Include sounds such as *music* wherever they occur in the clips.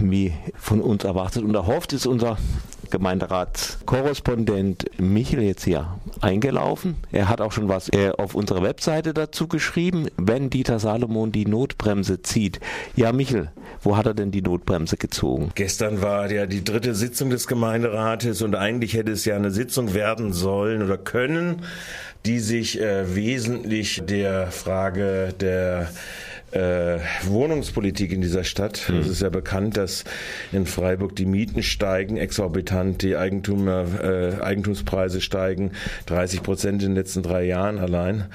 wie von uns erwartet und erhofft, ist unser Gemeinderatskorrespondent Michel jetzt hier eingelaufen. Er hat auch schon was äh, auf unserer Webseite dazu geschrieben, wenn Dieter Salomon die Notbremse zieht. Ja, Michel, wo hat er denn die Notbremse gezogen? Gestern war ja die dritte Sitzung des Gemeinderates und eigentlich hätte es ja eine Sitzung werden sollen oder können, die sich äh, wesentlich der Frage der äh, Wohnungspolitik in dieser Stadt. Mhm. Es ist ja bekannt, dass in Freiburg die Mieten steigen, exorbitant, die Eigentümer, äh, Eigentumspreise steigen, 30 Prozent in den letzten drei Jahren allein.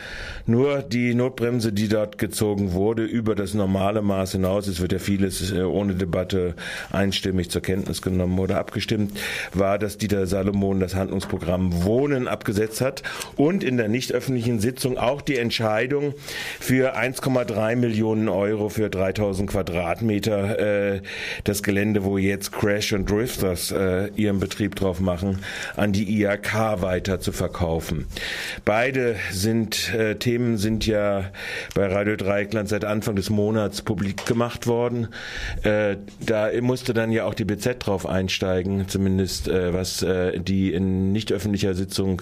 Nur die Notbremse, die dort gezogen wurde, über das normale Maß hinaus, es wird ja vieles äh, ohne Debatte einstimmig zur Kenntnis genommen oder abgestimmt, war, dass Dieter Salomon das Handlungsprogramm Wohnen abgesetzt hat und in der nicht öffentlichen Sitzung auch die Entscheidung für 1,3 Millionen Millionen Euro für 3000 Quadratmeter äh, das Gelände, wo jetzt Crash und Drifters äh, ihren Betrieb drauf machen, an die IAK weiter zu verkaufen. Beide sind äh, Themen sind ja bei Radio Dreieckland seit Anfang des Monats publik gemacht worden. Äh, da musste dann ja auch die BZ drauf einsteigen, zumindest äh, was äh, die in nicht öffentlicher Sitzung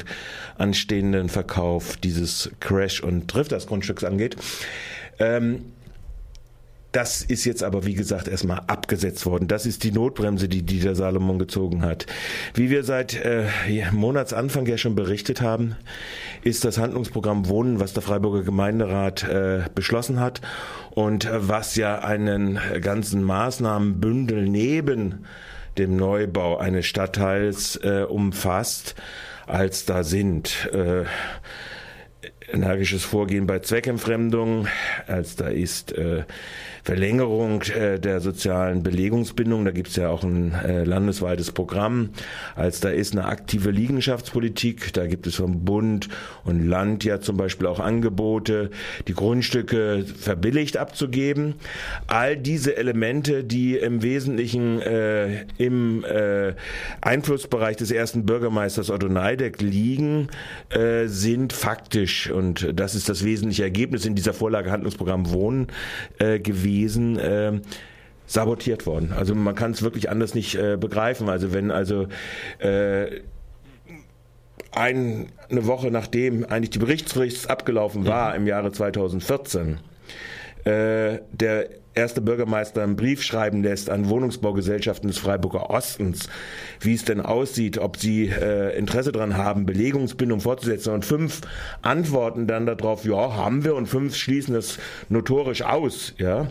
anstehenden Verkauf dieses Crash und Drifters Grundstücks angeht. Ähm, das ist jetzt aber, wie gesagt, erstmal abgesetzt worden. Das ist die Notbremse, die Dieter Salomon gezogen hat. Wie wir seit äh, Monatsanfang ja schon berichtet haben, ist das Handlungsprogramm Wohnen, was der Freiburger Gemeinderat äh, beschlossen hat und äh, was ja einen ganzen Maßnahmenbündel neben dem Neubau eines Stadtteils äh, umfasst, als da sind. Äh, energisches Vorgehen bei Zweckentfremdung, als da ist äh, Verlängerung äh, der sozialen Belegungsbindung, da gibt es ja auch ein äh, landesweites Programm, als da ist eine aktive Liegenschaftspolitik, da gibt es vom Bund und Land ja zum Beispiel auch Angebote, die Grundstücke verbilligt abzugeben. All diese Elemente, die im Wesentlichen äh, im äh, Einflussbereich des ersten Bürgermeisters Otto Neideck liegen, äh, sind faktisch und das ist das wesentliche Ergebnis in dieser Vorlage Handlungsprogramm Wohnen äh, gewesen. Äh, sabotiert worden. Also man kann es wirklich anders nicht äh, begreifen. Also wenn also äh, ein, eine Woche nachdem eigentlich die Berichtsfrist abgelaufen war mhm. im Jahre 2014, äh, der erste Bürgermeister einen Brief schreiben lässt an Wohnungsbaugesellschaften des Freiburger Ostens, wie es denn aussieht, ob sie äh, Interesse daran haben, Belegungsbindung fortzusetzen. Und fünf antworten dann darauf, ja, haben wir, und fünf schließen das notorisch aus. Ja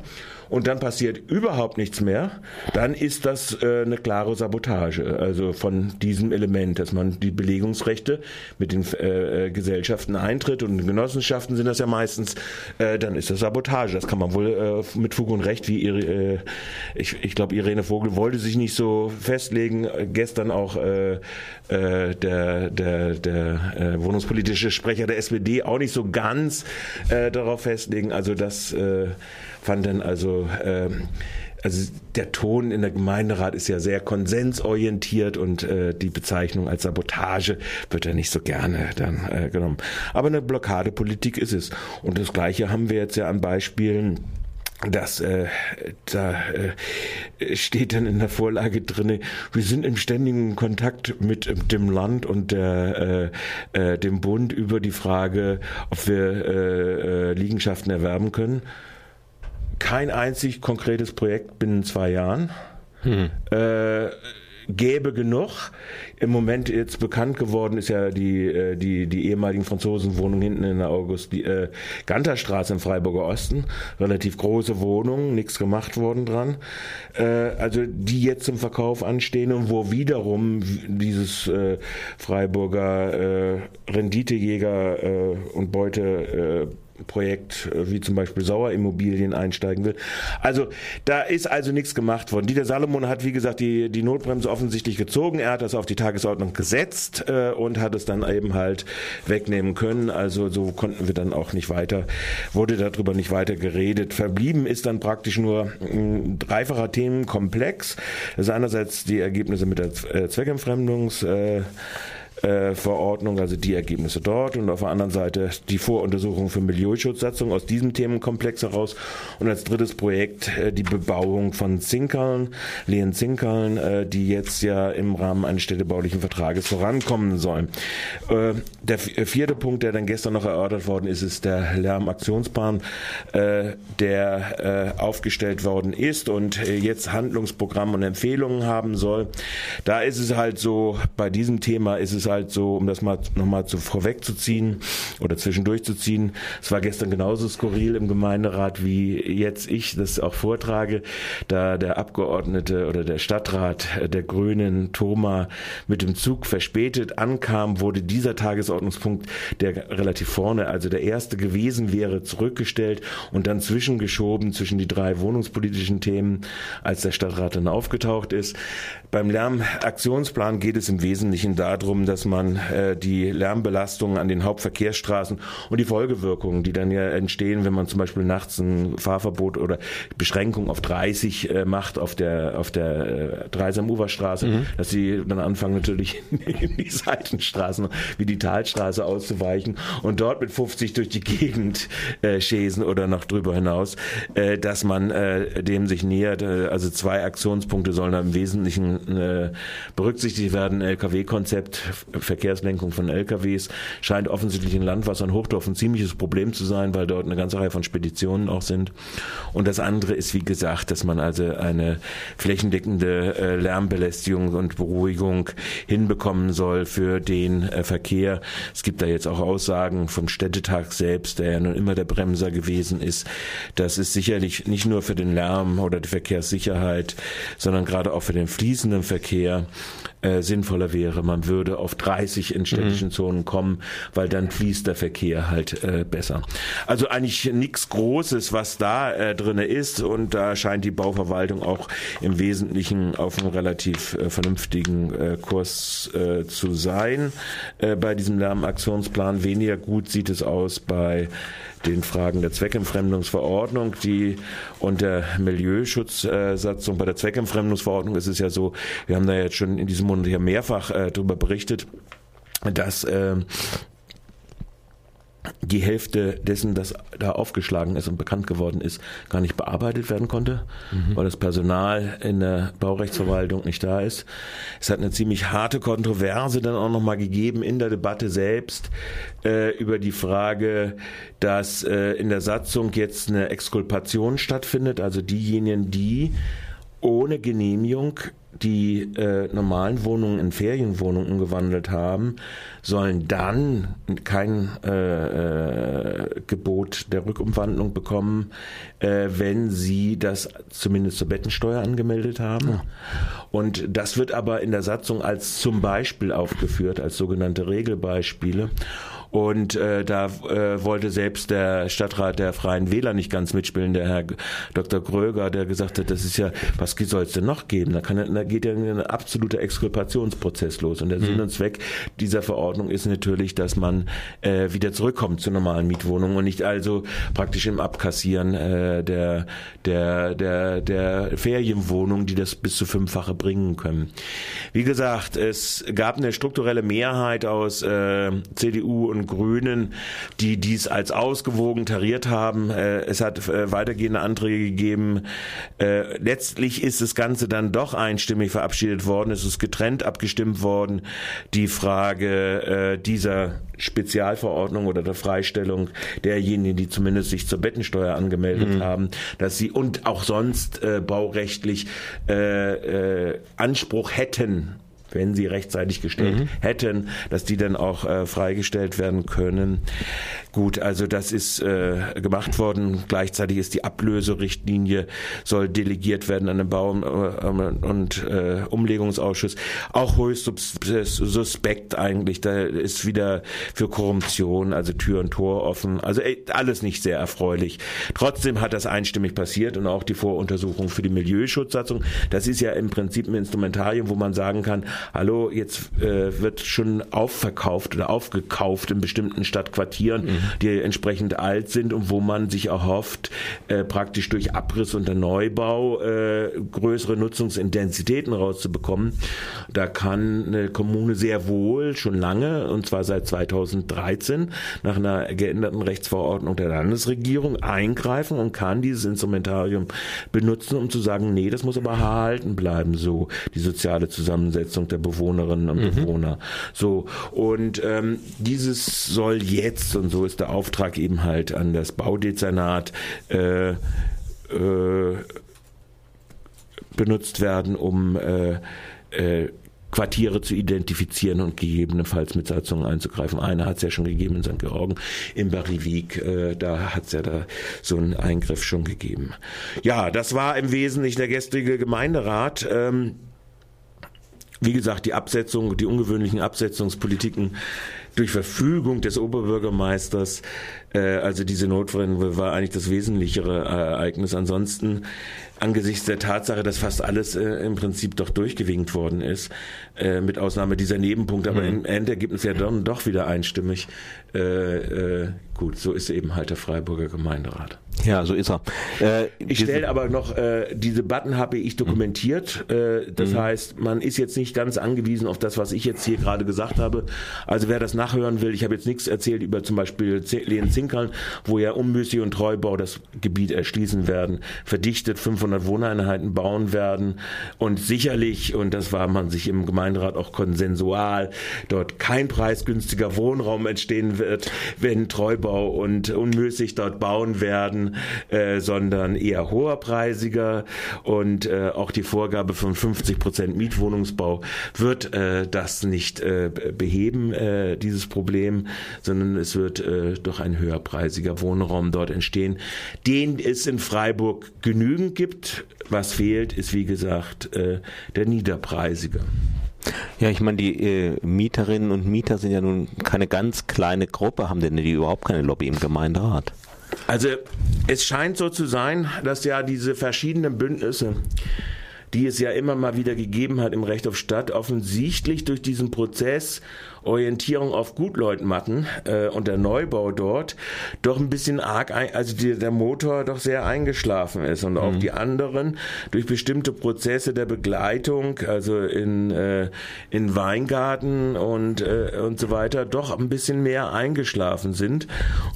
und dann passiert überhaupt nichts mehr, dann ist das äh, eine klare Sabotage, also von diesem Element, dass man die Belegungsrechte mit den äh, äh Gesellschaften eintritt und Genossenschaften sind das ja meistens, äh, dann ist das Sabotage. Das kann man wohl äh, mit Fug und Recht, wie ihre, äh, ich, ich glaube, Irene Vogel wollte sich nicht so festlegen, gestern auch äh, äh, der, der, der äh, wohnungspolitische Sprecher der SPD auch nicht so ganz äh, darauf festlegen. Also das äh, fand dann also äh, also der Ton in der Gemeinderat ist ja sehr konsensorientiert und äh, die Bezeichnung als Sabotage wird ja nicht so gerne dann äh, genommen. Aber eine Blockadepolitik ist es. Und das Gleiche haben wir jetzt ja an Beispielen das äh, da äh, steht dann in der Vorlage drinne. Wir sind im ständigen Kontakt mit dem Land und der, äh, äh, dem Bund über die Frage, ob wir äh, äh, Liegenschaften erwerben können kein einzig konkretes Projekt binnen zwei Jahren. Hm. Äh, gäbe genug. Im Moment jetzt bekannt geworden ist ja die, äh, die, die ehemaligen Franzosenwohnung hinten in der August, die äh, Ganterstraße im Freiburger Osten. Relativ große Wohnung, nichts gemacht worden dran. Äh, also die jetzt zum Verkauf anstehen und wo wiederum dieses äh, Freiburger äh, Renditejäger äh, und Beute äh, Projekt äh, wie zum Beispiel Sauerimmobilien einsteigen will. Also da ist also nichts gemacht worden. Dieter Salomon hat, wie gesagt, die, die Notbremse offensichtlich gezogen. Er hat das auf die Tagesordnung gesetzt äh, und hat es dann eben halt wegnehmen können. Also so konnten wir dann auch nicht weiter, wurde darüber nicht weiter geredet. Verblieben ist dann praktisch nur ein dreifacher Themenkomplex. Das ist einerseits die Ergebnisse mit der äh, Zweckentfremdungs- äh, äh, Verordnung, also die Ergebnisse dort und auf der anderen Seite die Voruntersuchung für Milieuschutzsatzung aus diesem Themenkomplex heraus und als drittes Projekt äh, die Bebauung von Zinkern, Lehen Zinkern, äh, die jetzt ja im Rahmen eines städtebaulichen Vertrages vorankommen sollen. Der vierte Punkt, der dann gestern noch erörtert worden ist, ist der Lärmaktionsplan, der aufgestellt worden ist und jetzt Handlungsprogramm und Empfehlungen haben soll. Da ist es halt so, bei diesem Thema ist es halt so, um das mal nochmal zu vorwegzuziehen oder zwischendurch zu ziehen, es war gestern genauso skurril im Gemeinderat, wie jetzt ich das auch vortrage, da der Abgeordnete oder der Stadtrat der Grünen, Thoma, mit dem Zug verspätet ankam, wurde dieser Tagesordnungspunkt, der relativ vorne, also der erste gewesen wäre, zurückgestellt und dann zwischengeschoben zwischen die drei wohnungspolitischen Themen, als der Stadtrat dann aufgetaucht ist. Beim Lärmaktionsplan geht es im Wesentlichen darum, dass man äh, die Lärmbelastungen an den Hauptverkehrsstraßen und die Folgewirkungen, die dann ja entstehen, wenn man zum Beispiel nachts ein Fahrverbot oder Beschränkung auf 30 äh, macht auf der auf der äh, Dreisam-Uferstraße, mhm. dass sie dann anfangen natürlich *laughs* in die Seitenstraßen wie die Talstraße auszuweichen und dort mit 50 durch die Gegend äh, schäsen oder noch drüber hinaus, äh, dass man äh, dem sich nähert. Äh, also zwei Aktionspunkte sollen da im Wesentlichen äh, berücksichtigt werden. LKW-Konzept, Verkehrslenkung von LKWs scheint offensichtlich in Landwasser Hochdorf ein ziemliches Problem zu sein, weil dort eine ganze Reihe von Speditionen auch sind. Und das andere ist, wie gesagt, dass man also eine flächendeckende äh, Lärmbelästigung und Beruhigung hinbekommen soll für den äh, Verkehr. Es gibt da jetzt auch Aussagen vom Städtetag selbst, der ja nun immer der Bremser gewesen ist. Das ist sicherlich nicht nur für den Lärm oder die Verkehrssicherheit, sondern gerade auch für den fließenden Verkehr äh, sinnvoller wäre. Man würde auf 30 in städtischen mhm. Zonen kommen, weil dann fließt der Verkehr halt äh, besser. Also eigentlich nichts Großes, was da äh, drinne ist und da scheint die Bauverwaltung auch im Wesentlichen auf einem relativ äh, vernünftigen äh, Kurs äh, zu sein. Äh, bei diesem Lärmaktionsplan weniger gut sieht es aus bei den Fragen der Zweckentfremdungsverordnung, die und der Milieuschutzsatzung. Bei der Zweckentfremdungsverordnung ist es ja so, wir haben da jetzt schon in diesem Monat ja mehrfach äh, darüber berichtet, dass äh, die Hälfte dessen, das da aufgeschlagen ist und bekannt geworden ist, gar nicht bearbeitet werden konnte, mhm. weil das Personal in der Baurechtsverwaltung nicht da ist. Es hat eine ziemlich harte Kontroverse dann auch nochmal gegeben in der Debatte selbst äh, über die Frage, dass äh, in der Satzung jetzt eine Exkulpation stattfindet, also diejenigen, die ohne Genehmigung die äh, normalen Wohnungen in Ferienwohnungen umgewandelt haben, sollen dann kein äh, äh, Gebot der Rückumwandlung bekommen, äh, wenn sie das zumindest zur Bettensteuer angemeldet haben. Ja. Und das wird aber in der Satzung als zum Beispiel aufgeführt, als sogenannte Regelbeispiele. Und äh, da äh, wollte selbst der Stadtrat der Freien Wähler nicht ganz mitspielen, der Herr Dr. Gröger, der gesagt hat, das ist ja, was soll es denn noch geben? Da, kann, da geht ja ein absoluter Exkulpationsprozess los. Und der mhm. Sinn und Zweck dieser Verordnung ist natürlich, dass man äh, wieder zurückkommt zu normalen Mietwohnungen und nicht also praktisch im Abkassieren äh, der, der, der, der Ferienwohnungen, die das bis zu fünffache bringen können. Wie gesagt, es gab eine strukturelle Mehrheit aus äh, CDU und Grünen, die dies als ausgewogen tariert haben. Äh, es hat äh, weitergehende Anträge gegeben. Äh, letztlich ist das Ganze dann doch einstimmig verabschiedet worden. Es ist getrennt abgestimmt worden. Die Frage dieser Spezialverordnung oder der Freistellung derjenigen, die zumindest sich zur Bettensteuer angemeldet mhm. haben, dass sie und auch sonst baurechtlich Anspruch hätten wenn sie rechtzeitig gestellt mhm. hätten, dass die dann auch äh, freigestellt werden können. Gut, also das ist äh, gemacht worden. Gleichzeitig ist die Ablöserichtlinie soll delegiert werden an den Bau- äh, und äh, Umlegungsausschuss. Auch höchst suspekt eigentlich. Da ist wieder für Korruption, also Tür und Tor offen. Also ey, alles nicht sehr erfreulich. Trotzdem hat das einstimmig passiert und auch die Voruntersuchung für die Milieuschutzsatzung. Das ist ja im Prinzip ein Instrumentarium, wo man sagen kann, hallo, jetzt äh, wird schon aufverkauft oder aufgekauft in bestimmten Stadtquartieren. Mhm. Die entsprechend alt sind und wo man sich erhofft, äh, praktisch durch Abriss und der Neubau äh, größere Nutzungsintensitäten rauszubekommen. Da kann eine Kommune sehr wohl schon lange, und zwar seit 2013, nach einer geänderten Rechtsverordnung der Landesregierung eingreifen und kann dieses Instrumentarium benutzen, um zu sagen, nee, das muss aber erhalten bleiben, so die soziale Zusammensetzung der Bewohnerinnen und mhm. Bewohner. So und ähm, dieses soll jetzt und so ist der Auftrag eben halt an das Baudezernat äh, äh, benutzt werden, um äh, äh, Quartiere zu identifizieren und gegebenenfalls mit Satzungen einzugreifen. Eine hat es ja schon gegeben in St. Georgen, im Barivik, äh, da hat es ja da so einen Eingriff schon gegeben. Ja, das war im Wesentlichen der gestrige Gemeinderat. Ähm, wie gesagt, die Absetzung, die ungewöhnlichen Absetzungspolitiken durch Verfügung des Oberbürgermeisters, äh, also diese Notbremse war eigentlich das wesentlichere Ereignis. Ansonsten angesichts der Tatsache, dass fast alles äh, im Prinzip doch durchgewinkt worden ist, äh, mit Ausnahme dieser Nebenpunkte, aber mhm. im Endergebnis ja dann doch wieder einstimmig. Äh, äh, gut, so ist eben halt der Freiburger Gemeinderat. Ja, so ist er. Äh, ich stelle aber noch, äh, diese Button habe ich dokumentiert. Äh, das mhm. heißt, man ist jetzt nicht ganz angewiesen auf das, was ich jetzt hier gerade gesagt habe. Also wer das nachhören will, ich habe jetzt nichts erzählt über zum Beispiel Lehen Zinkern, wo ja Ummüssi und Treubau das Gebiet erschließen werden, verdichtet 500 Wohneinheiten bauen werden und sicherlich, und das war man sich im Gemeinderat auch konsensual, dort kein preisgünstiger Wohnraum entstehen wird, wenn Treubau und Unmüßig dort bauen werden, äh, sondern eher hoherpreisiger und äh, auch die Vorgabe von 50 Prozent Mietwohnungsbau wird äh, das nicht äh, beheben, äh, dieses Problem, sondern es wird äh, doch ein höherpreisiger Wohnraum dort entstehen, den es in Freiburg genügend gibt. Was fehlt, ist wie gesagt äh, der niederpreisige. Ja, ich meine, die äh, Mieterinnen und Mieter sind ja nun keine ganz kleine Gruppe, haben denn die überhaupt keine Lobby im Gemeinderat? Also es scheint so zu sein, dass ja diese verschiedenen Bündnisse die es ja immer mal wieder gegeben hat im Recht auf Stadt, offensichtlich durch diesen Prozess Orientierung auf Gutleutmatten äh, und der Neubau dort doch ein bisschen arg, ein, also die, der Motor doch sehr eingeschlafen ist und mhm. auch die anderen durch bestimmte Prozesse der Begleitung, also in, äh, in Weingarten und, äh, und so weiter, doch ein bisschen mehr eingeschlafen sind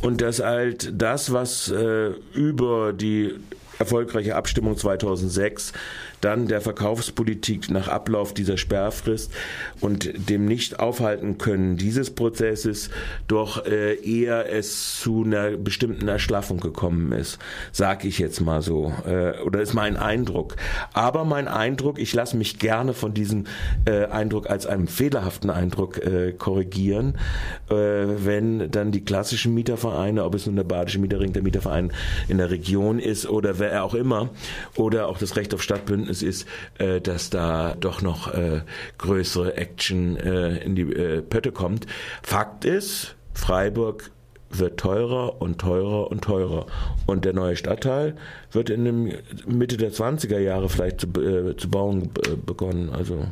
und dass halt das, was äh, über die erfolgreiche Abstimmung 2006 dann der Verkaufspolitik nach Ablauf dieser Sperrfrist und dem nicht aufhalten können dieses Prozesses doch äh, eher es zu einer bestimmten Erschlaffung gekommen ist, sag ich jetzt mal so, äh, oder ist mein Eindruck. Aber mein Eindruck, ich lasse mich gerne von diesem äh, Eindruck als einem fehlerhaften Eindruck korrigieren, wenn dann die klassischen Mietervereine, ob es nun der Badische Mieterring, der Mieterverein in der Region ist oder wer auch immer, oder auch das Recht auf Stadtbündnis ist, äh, dass da doch noch äh, größere Action äh, in die äh, Pötte kommt. Fakt ist, Freiburg wird teurer und teurer und teurer. Und der neue Stadtteil wird in dem Mitte der 20er Jahre vielleicht zu, äh, zu bauen äh, begonnen. Also